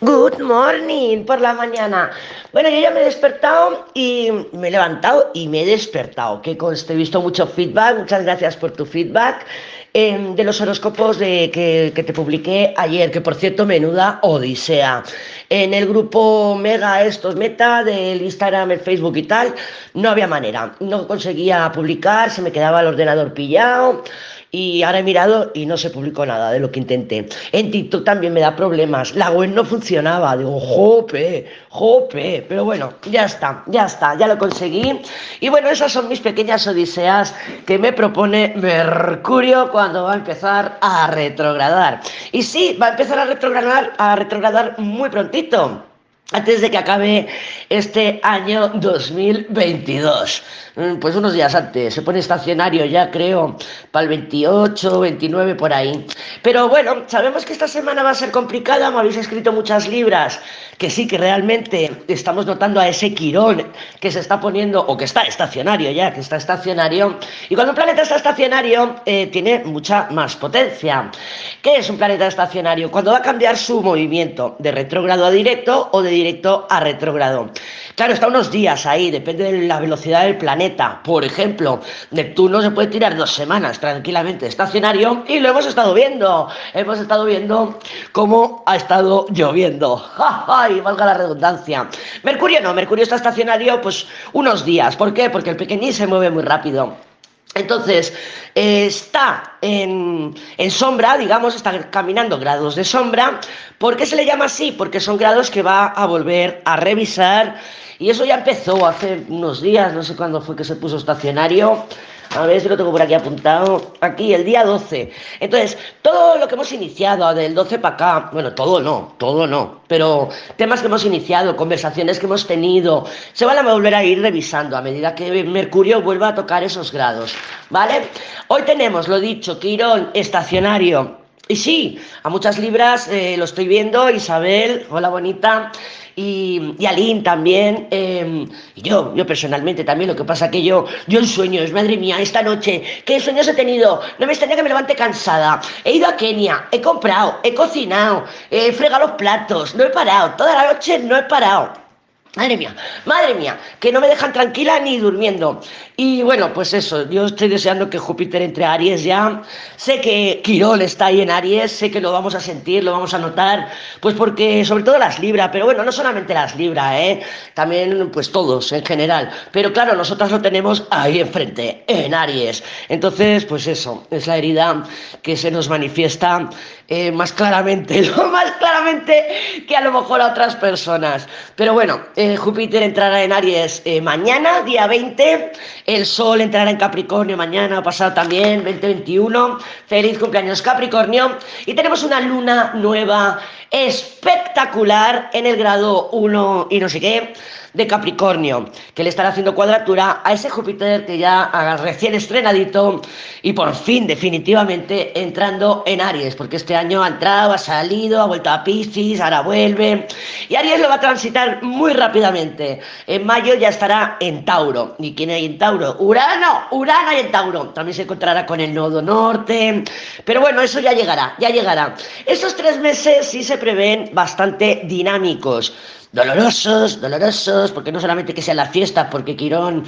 Good morning por la mañana. Bueno, yo ya me he despertado y me he levantado y me he despertado. Que conste, he visto mucho feedback. Muchas gracias por tu feedback. eh, de los horóscopos de, que, que te publiqué ayer, que por cierto, menuda odisea. En el grupo Mega, estos Meta, del Instagram, el Facebook y tal, no había manera. No conseguía publicar, se me quedaba el ordenador pillado. Y ahora he mirado y no se publicó nada de lo que intenté. En TikTok también me da problemas. La web no funcionaba. Digo, jope, jope. Pero bueno, ya está, ya está, ya lo conseguí. Y bueno, esas son mis pequeñas odiseas que me propone Mercurio cuando va a empezar a retrogradar. Y sí, va a empezar a retrogradar, a retrogradar muy prontito antes de que acabe este año 2022. Mm, Pues unos días antes, se pone estacionario ya creo, para el 28, 29 por ahí. Pero bueno, sabemos que esta semana va a ser complicada, me habéis escrito muchas libras, que sí, que realmente estamos notando a ese quirón que se está poniendo, o que está estacionario ya, que está estacionario. Y cuando un planeta está estacionario, eh, tiene mucha más potencia. ¿Qué es un planeta estacionario? Cuando va a cambiar su movimiento de retrógrado a directo o de directo a retrógrado. Claro, está unos días ahí, depende de la velocidad del planeta. Por ejemplo, Neptuno se puede tirar dos semanas tranquilamente estacionario y lo hemos estado viendo. Hemos estado viendo cómo ha estado lloviendo. ¡Ay! Valga la redundancia. Mercurio no, Mercurio está estacionario pues unos días. ¿Por qué? Porque el pequeñín se mueve muy rápido. Entonces, eh, está en, en sombra, digamos, está caminando grados de sombra. ¿Por qué se le llama así? Porque son grados que va a volver a revisar. Y eso ya empezó hace unos días, no sé cuándo fue que se puso estacionario. A ver si lo tengo por aquí apuntado. Aquí, el día 12. Entonces, todo lo que hemos iniciado del 12 para acá, bueno, todo no, todo no, pero temas que hemos iniciado, conversaciones que hemos tenido, se van a volver a ir revisando a medida que Mercurio vuelva a tocar esos grados, ¿vale? Hoy tenemos, lo dicho, Quirón estacionario. Y sí, a muchas libras eh, lo estoy viendo, Isabel, hola bonita, y, y Aline también, eh, y yo, yo personalmente también, lo que pasa que yo, yo en sueños, madre mía, esta noche, ¿qué sueños he tenido? No me extraña que me levante cansada, he ido a Kenia, he comprado, he cocinado, he fregado los platos, no he parado, toda la noche no he parado. Madre mía, madre mía, que no me dejan tranquila ni durmiendo. Y bueno, pues eso, yo estoy deseando que Júpiter entre a Aries ya. Sé que Quirón está ahí en Aries, sé que lo vamos a sentir, lo vamos a notar, pues porque sobre todo las Libra, pero bueno, no solamente las Libra, ¿eh? también pues todos en general. Pero claro, nosotras lo tenemos ahí enfrente, en Aries. Entonces, pues eso, es la herida que se nos manifiesta eh, más claramente, lo más claramente que a lo mejor a otras personas. Pero bueno, eh, Júpiter entrará en Aries eh, mañana, día 20. El Sol entrará en Capricornio mañana pasado también, 2021. Feliz cumpleaños Capricornio. Y tenemos una luna nueva espectacular en el grado 1 y no sé qué de Capricornio, que le estará haciendo cuadratura a ese Júpiter que ya recién estrenadito y por fin definitivamente entrando en Aries, porque este año ha entrado, ha salido, ha vuelto a Piscis, ahora vuelve y Aries lo va a transitar muy rápidamente. En mayo ya estará en Tauro. ¿Y quién hay en Tauro? Urano, Urano hay en Tauro. También se encontrará con el nodo norte, pero bueno, eso ya llegará, ya llegará. Estos tres meses sí se prevén bastante dinámicos dolorosos, dolorosos, porque no solamente que sea la fiesta, porque Quirón,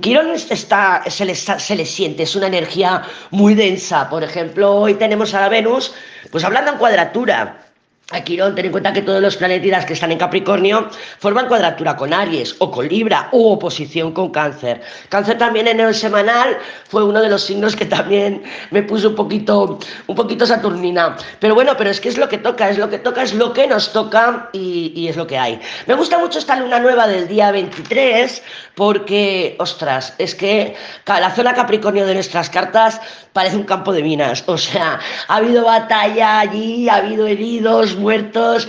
Quirón está, se le, se le siente, es una energía muy densa. Por ejemplo, hoy tenemos a la Venus, pues hablando en cuadratura. A Quirón, ten en cuenta que todos los planetas que están en Capricornio forman cuadratura con Aries o con Libra o oposición con Cáncer. Cáncer también en el semanal fue uno de los signos que también me puso un poquito, un poquito saturnina. Pero bueno, pero es que es lo que toca, es lo que toca, es lo que nos toca y es lo que hay. Me gusta mucho esta luna nueva del día 23 porque, ostras, es que la zona Capricornio de nuestras cartas parece un campo de minas. O sea, ha habido batalla allí, ha habido heridos, muertos,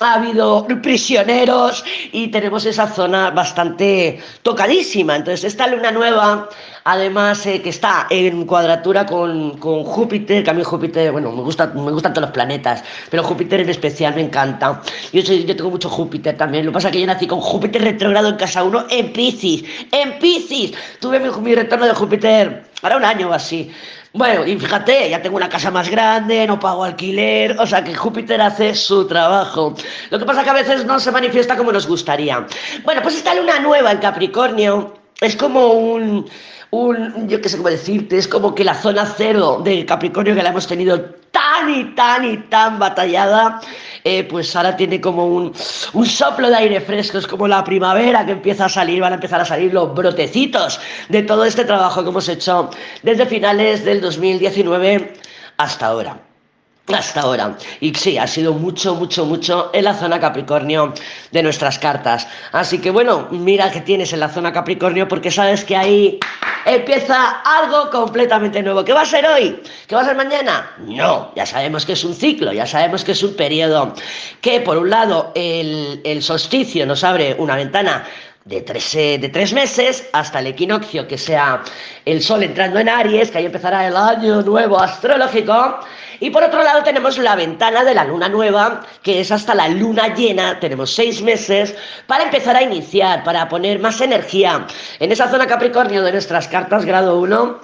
ha habido prisioneros y tenemos esa zona bastante tocadísima. Entonces, esta luna nueva, además eh, que está en cuadratura con, con, Júpiter, que a mí Júpiter, bueno, me, gusta, me gustan todos los planetas, pero Júpiter en especial me encanta. Yo, soy, yo tengo mucho Júpiter también. Lo que pasa es que yo nací con Júpiter retrogrado en casa 1 en Piscis. En Piscis. Tuve mi, mi retorno de Júpiter Ahora un año o así. Bueno, y fíjate, ya tengo una casa más grande, no pago alquiler, o sea que Júpiter hace su trabajo. Lo que pasa que a veces no se manifiesta como nos gustaría. Bueno, pues esta luna nueva en Capricornio es como un, un, yo qué sé cómo decirte, es como que la zona cero de Capricornio que la hemos tenido tan y tan y tan batallada, eh, pues ahora tiene como un, un, soplo de aire fresco, es como la primavera que empieza a salir, van a empezar a salir los brotecitos de todo este trabajo que hemos hecho desde finales del 2019 hasta ahora hasta ahora. Y sí, ha sido mucho, mucho, mucho en la zona Capricornio de nuestras cartas. Así que bueno, mira que tienes en la zona Capricornio porque sabes que ahí empieza algo completamente nuevo. ¿Qué va a ser hoy? ¿Qué va a ser mañana? No, ya sabemos que es un ciclo, ya sabemos que es un periodo que por un lado el, el solsticio nos abre una ventana de tres, eh, de tres meses hasta el equinoccio, que sea el sol entrando en Aries, que ahí empezará el año nuevo astrológico. Y por otro lado tenemos la ventana de la luna nueva, que es hasta la luna llena, tenemos seis meses para empezar a iniciar, para poner más energía en esa zona Capricornio de nuestras cartas grado 1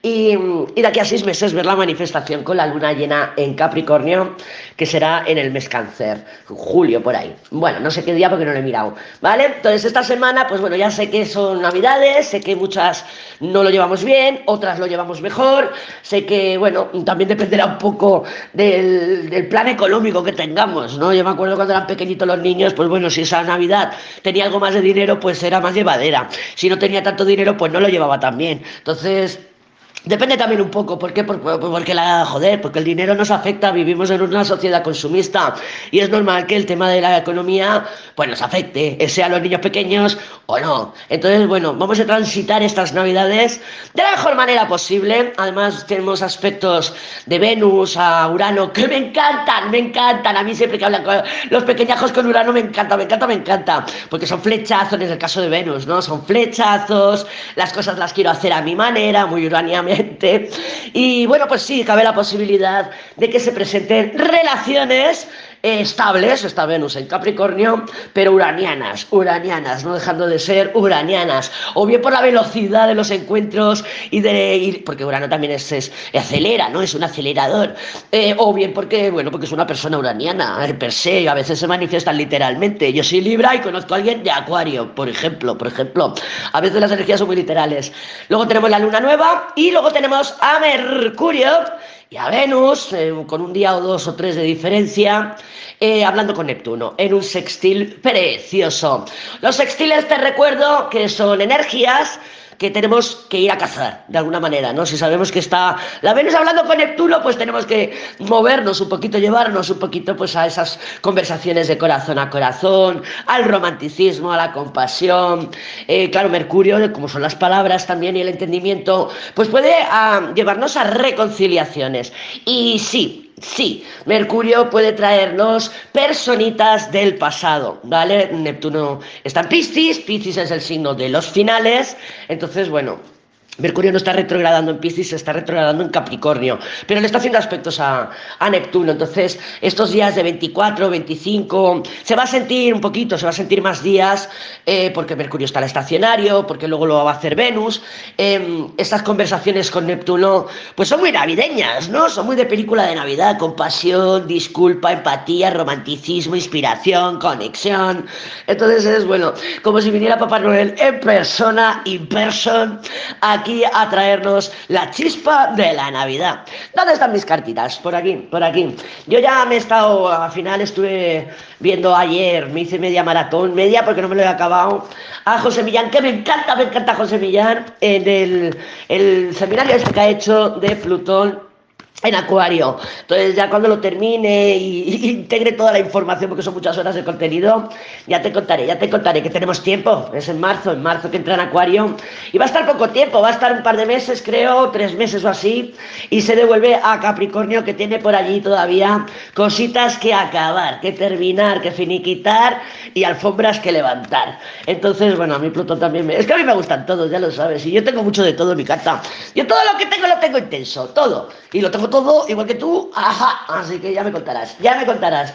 y, de aquí a seis meses ver la manifestación con la luna llena en Capricornio, que será en el mes cáncer, julio por ahí. Bueno, no sé qué día porque no lo he mirado, ¿vale? Entonces esta semana, pues bueno, ya sé que son navidades, sé que muchas no lo llevamos bien, otras lo llevamos mejor, sé que, bueno, también dependerá un poco del, del plan económico que tengamos, ¿no? Yo me acuerdo cuando eran pequeñitos los niños, pues bueno, si esa Navidad tenía algo más de dinero, pues era más llevadera. Si no tenía tanto dinero, pues no lo llevaba tan bien. Entonces, Depende también un poco, ¿por qué? Porque la, joder, porque el dinero nos afecta, vivimos en una sociedad consumista y es normal que el tema de la economía pues nos afecte, sea los niños pequeños o no. Entonces, bueno, vamos a transitar estas navidades de la mejor manera posible. Además, tenemos aspectos de Venus a Urano que me encantan, me encantan. A mí siempre que hablan con los pequeñajos con Urano me encanta, me encanta, me encanta. Porque son flechazos en el caso de Venus, ¿no? Son flechazos, las cosas las quiero hacer a mi manera, muy y bueno, pues sí, cabe la posibilidad de que se presenten relaciones estables, está Venus en Capricornio, pero uranianas, uranianas, no dejando de ser uranianas, o bien por la velocidad de los encuentros y de porque Urano también es, es acelera, ¿no? Es un acelerador, eh, o bien porque, bueno, porque es una persona uraniana, per se, a veces se manifiestan literalmente. Yo soy Libra y conozco a alguien de Acuario, por ejemplo, por ejemplo. A veces las energías son muy literales. Luego tenemos la luna nueva y luego tenemos a Mercurio y a Venus, eh, con un día o dos o tres de diferencia, eh, hablando con Neptuno, en un sextil precioso. Los sextiles te recuerdo que son energías que tenemos que ir a cazar, de alguna manera, ¿no? Si sabemos que está la Venus hablando con Neptuno, pues tenemos que movernos un poquito, llevarnos un poquito pues a esas conversaciones de corazón a corazón, al romanticismo, a la compasión. Eh, claro, Mercurio, como son las palabras también y el entendimiento, pues puede ah, llevarnos a reconciliaciones. Y sí, Sí, Mercurio puede traernos personitas del pasado, ¿vale? Neptuno está en Piscis, Piscis es el signo de los finales, entonces, bueno, Mercurio no está retrogradando en Piscis, está retrogradando en Capricornio, pero le está haciendo aspectos a, Neptuno. Entonces, estos días de 24, 25, se va a sentir un poquito, se va a sentir más días, eh, porque Mercurio está en estacionario, porque luego lo va a hacer Venus. Em, estas conversaciones con Neptuno, pues son muy navideñas, ¿no? Son muy de película de Navidad, compasión, disculpa, empatía, romanticismo, inspiración, conexión. Entonces es, bueno, como si viniera Papá Noel en persona, in person, aquí a traernos la chispa de la Navidad. ¿Dónde están mis cartitas? Por aquí, por aquí. Yo ya me he estado, al final estuve viendo ayer, me hice media maratón, media porque no me lo he acabado, a José Millán, que me encanta, me encanta José Millán, en el, el seminario este que ha hecho de Plutón en Acuario. Entonces ya cuando lo termine y, integre toda la información, porque son muchas horas de contenido, ya te contaré, ya te contaré que tenemos tiempo. Es en marzo, en marzo que entra en Acuario. Y va a estar poco tiempo, va a estar un par de meses, creo, tres meses o así, y se devuelve a Capricornio que tiene por allí todavía cositas que acabar, que terminar, que finiquitar y alfombras que levantar. Entonces, bueno, a mí Plutón también me... Es que a mí me gustan todos, ya lo sabes, y yo tengo mucho de todo en mi carta. Yo todo lo que tengo lo tengo intenso, todo. Y lo tengo todo, igual que tú, ajá, así que ya me contarás, ya me contarás.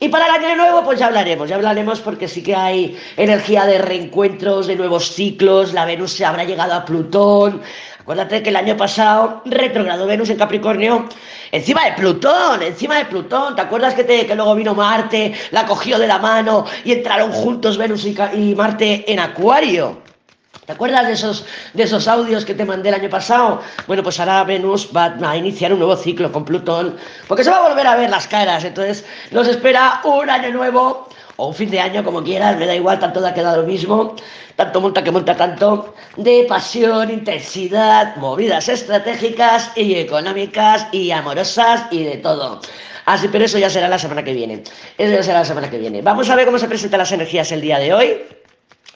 Y para el año nuevo, pues ya hablaremos, ya hablaremos porque sí que hay energía de reencuentros, de nuevos ciclos, la Venus se habrá llegado a Plutón, Acuérdate que el año pasado retrogradó Venus en Capricornio encima de Plutón, encima de Plutón. ¿Te acuerdas que, te, que luego vino Marte, la cogió de la mano y entraron juntos Venus y, y Marte en Acuario? ¿Te acuerdas de esos, de esos audios que te mandé el año pasado? Bueno, pues ahora Venus va a iniciar un nuevo ciclo con Plutón, porque se va a volver a ver las caras. Entonces nos espera un año nuevo o un fin de año, como quieras, me da igual, tanto da quedado lo mismo, tanto monta que monta tanto, de pasión, intensidad, movidas estratégicas y económicas y amorosas y de todo. Así, pero eso ya será la semana que viene. Eso ya será la semana que viene. Vamos a ver cómo se presentan las energías el día de hoy.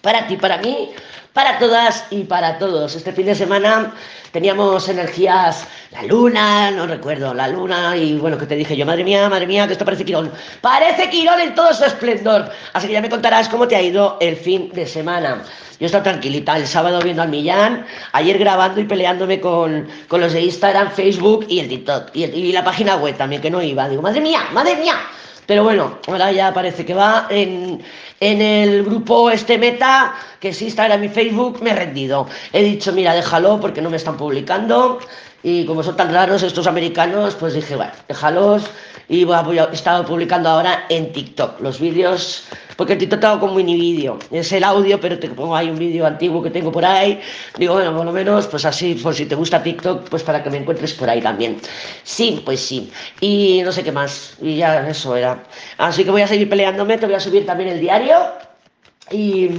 Para ti, para mí, para todas y para todos. Este fin de semana teníamos energías, la luna, no recuerdo, la luna, y bueno, que te dije yo, madre mía, madre mía, que esto parece Quirón. Parece Quirón en todo su esplendor. Así que ya me contarás cómo te ha ido el fin de semana. Yo he estado tranquilita, el sábado viendo al Millán, ayer grabando y peleándome con, los de Instagram, Facebook y el TikTok, y, y la página web también, que no iba. Digo, madre mía, madre mía. Pero bueno, ahora ya parece que va en, el grupo este meta, que es Instagram y Facebook, me he rendido. He dicho, mira, déjalo porque no me están publicando. Y como son tan raros estos americanos, pues dije, bueno, déjalos y voy a, he estado publicando ahora en TikTok los vídeos, porque TikTok tengo como mini vídeo, es el audio, pero te pongo ahí un vídeo antiguo que tengo por ahí, digo, bueno, por lo menos, pues así, por si te gusta TikTok, pues para que me encuentres por ahí también. Sí, pues sí, y no sé qué más, y ya eso era. Así que voy a seguir peleándome, te voy a subir también el diario, y,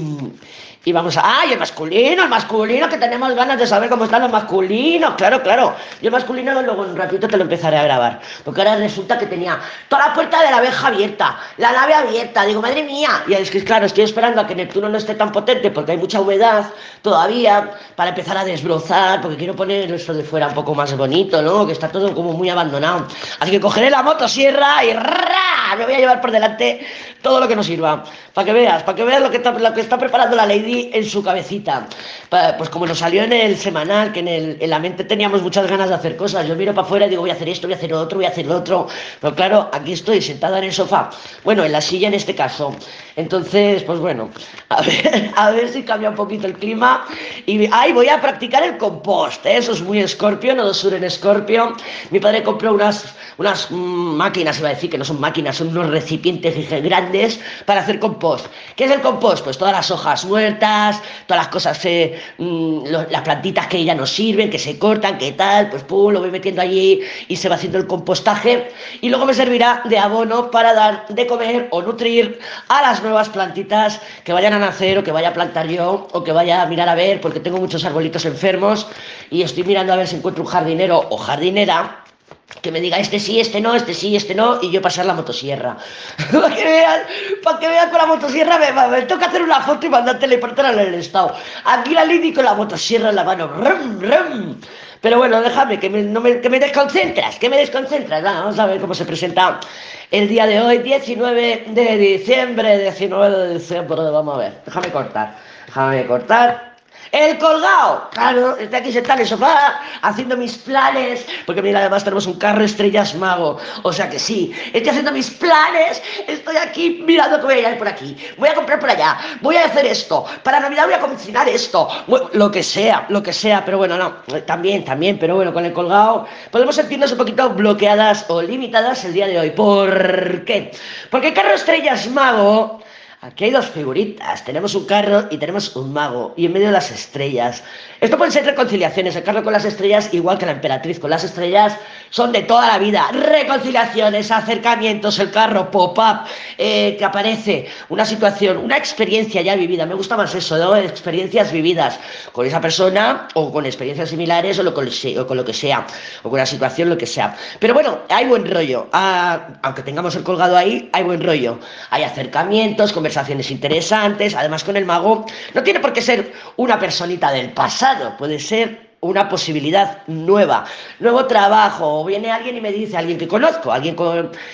y vamos a. ¡Ay, el masculino! El masculino, que tenemos ganas de saber cómo están los masculinos. Claro, claro. Yo el masculino luego un ratito te lo empezaré a grabar. Porque ahora resulta que tenía toda la puerta de la abeja abierta, la nave abierta. Digo, madre mía. Y es que, claro, estoy esperando a que Neptuno no esté tan potente porque hay mucha humedad todavía para empezar a desbrozar. Porque quiero poner esto de fuera un poco más bonito, ¿no? Que está todo como muy abandonado. Así que cogeré la motosierra y ¡ra! me voy a llevar por delante todo lo que nos sirva. Para que veas, para que veas lo que está preparando la Lady en su cabecita. Pues como nos salió en el semanal, que en, el, la mente teníamos muchas ganas de hacer cosas. Yo miro para afuera y digo, voy a hacer esto, voy a hacer lo otro, voy a hacer lo otro. Pero claro, aquí estoy sentada en el sofá. Bueno, en la silla en este caso. Entonces, pues bueno, a ver, a ver si cambia un poquito el clima. Y ay, voy a practicar el compost. ¿eh? Eso es muy escorpio, no sur en escorpio. Mi padre compró unas, unas mm, máquinas, iba a decir que no son máquinas, son unos recipientes grandes para hacer compost. ¿Qué es el compost? Pues todas las hojas muertas todas las cosas, eh, mm, las plantitas que ya no sirven, que se cortan, que tal, pues pum, lo voy metiendo allí y se va haciendo el compostaje. Y luego me servirá de abono para dar de comer o nutrir a las nuevas plantitas que vayan a nacer o que vaya a plantar yo o que vaya a mirar a ver porque tengo muchos arbolitos enfermos y estoy mirando a ver si encuentro un jardinero o jardinera que me diga este sí, este no, este sí, este no, y yo pasar la motosierra. para que vean, para que vean con la motosierra, me, toca hacer una foto y mandar teleportar al estado. Aquí la Lidi con la motosierra en la mano. Pero bueno, déjame, que me, que me desconcentras, que me desconcentras. vamos a ver cómo se presenta el día de hoy, 19 de diciembre, 19 de diciembre, vamos a ver. Déjame cortar, déjame cortar. El colgado. Claro, estoy aquí sentado en el sofá haciendo mis planes. Porque mira, además tenemos un carro estrellas mago. O sea que sí, estoy haciendo mis planes. Estoy aquí mirando que voy a ir por aquí. Voy a comprar por allá. Voy a hacer esto. Para Navidad voy a cocinar esto. lo que sea, lo que sea. Pero bueno, no. También, también. Pero bueno, con el colgado podemos sentirnos un poquito bloqueadas o limitadas el día de hoy. ¿Por qué? Porque el carro estrellas mago Aquí hay dos figuritas, tenemos un carro y tenemos un mago, y en medio de las estrellas. Esto pueden ser reconciliaciones, el carro con las estrellas igual que la emperatriz con las estrellas, son de toda la vida. Reconciliaciones, acercamientos, el carro, pop-up, eh, que aparece, una situación, una experiencia ya vivida. Me gusta más eso, ¿no? Experiencias vividas con esa persona o con experiencias similares o, lo, con, lo que sea, o con la situación, lo que sea. Pero bueno, hay buen rollo. Ah, aunque tengamos el colgado ahí, hay buen rollo. Hay acercamientos, conversaciones interesantes. Además, con el mago, no tiene por qué ser una personita del pasado, puede ser una posibilidad nueva, nuevo trabajo, o viene alguien y me dice, alguien que conozco, alguien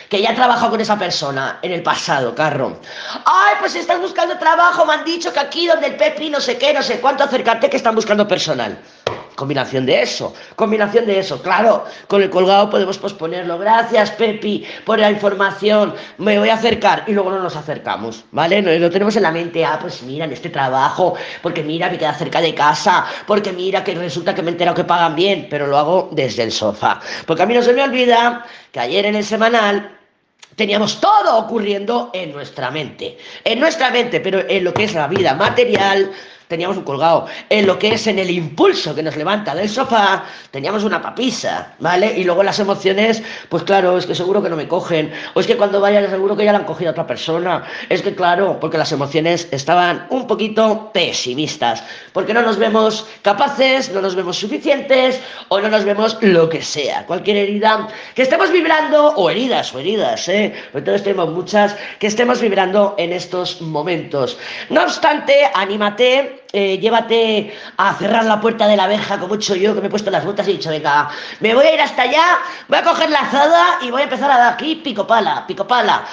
que ya ha trabajado con esa persona en el pasado, carro. Ay, pues estás buscando trabajo, me han dicho que aquí donde el Pepi no sé qué, no sé cuánto, acercarte que están buscando personal. Combinación de eso, combinación de eso. Claro, con el colgado podemos posponerlo. Gracias, Pepi, por la información. Me voy a acercar y luego no nos acercamos, ¿vale? No, lo tenemos en la mente. Ah, pues mira, en este trabajo, porque mira, me queda cerca de casa, porque mira que resulta que me he enterado que pagan bien, pero lo hago desde el sofá. Porque a mí no se me olvida que ayer en el semanal teníamos todo ocurriendo en nuestra mente. En nuestra mente, pero en lo que es la vida material, teníamos un colgado. En lo que es en el impulso que nos levanta del sofá, teníamos una papisa, ¿vale? Y luego las emociones, pues claro, es que seguro que no me cogen. O es que cuando vayan seguro que ya la han cogido a otra persona. Es que claro, porque las emociones estaban un poquito pesimistas. Porque no nos vemos capaces, no nos vemos suficientes o no nos vemos lo que sea. Cualquier herida que estemos vibrando, o heridas, o heridas, ¿eh? Entonces tenemos muchas que estemos vibrando en estos momentos. No obstante, anímate eh, llévate a cerrar la puerta de la abeja como he hecho yo, que me he puesto las botas y he dicho, venga, me voy a ir hasta allá, voy a coger la azada y voy a empezar a dar aquí pico pala, pico pala.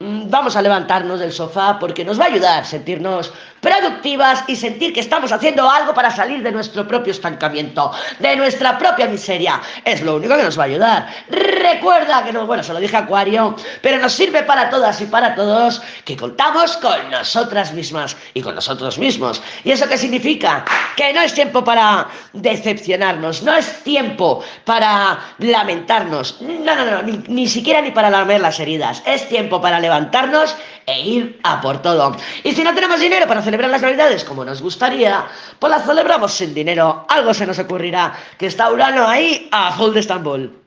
Mm, vamos a levantarnos del sofá porque nos va a ayudar a sentirnos productivas y sentir que estamos haciendo algo para salir de nuestro propio estancamiento, de nuestra propia miseria. Es lo único que nos va a ayudar. Recuerda que no, bueno, se lo dije a Acuario, pero nos sirve para todas y para todos que contamos con nosotras mismas y con nosotros mismos. ¿Y eso qué significa? Que no es tiempo para decepcionarnos, no es tiempo para lamentarnos, no, no, no, ni, siquiera ni para lamer las heridas, es tiempo para levantarnos e ir a por todo. Y si no tenemos dinero para celebrar las Navidades como nos gustaría, pues las celebramos sin dinero. Algo se nos ocurrirá, que está Urano ahí a full de Estambul.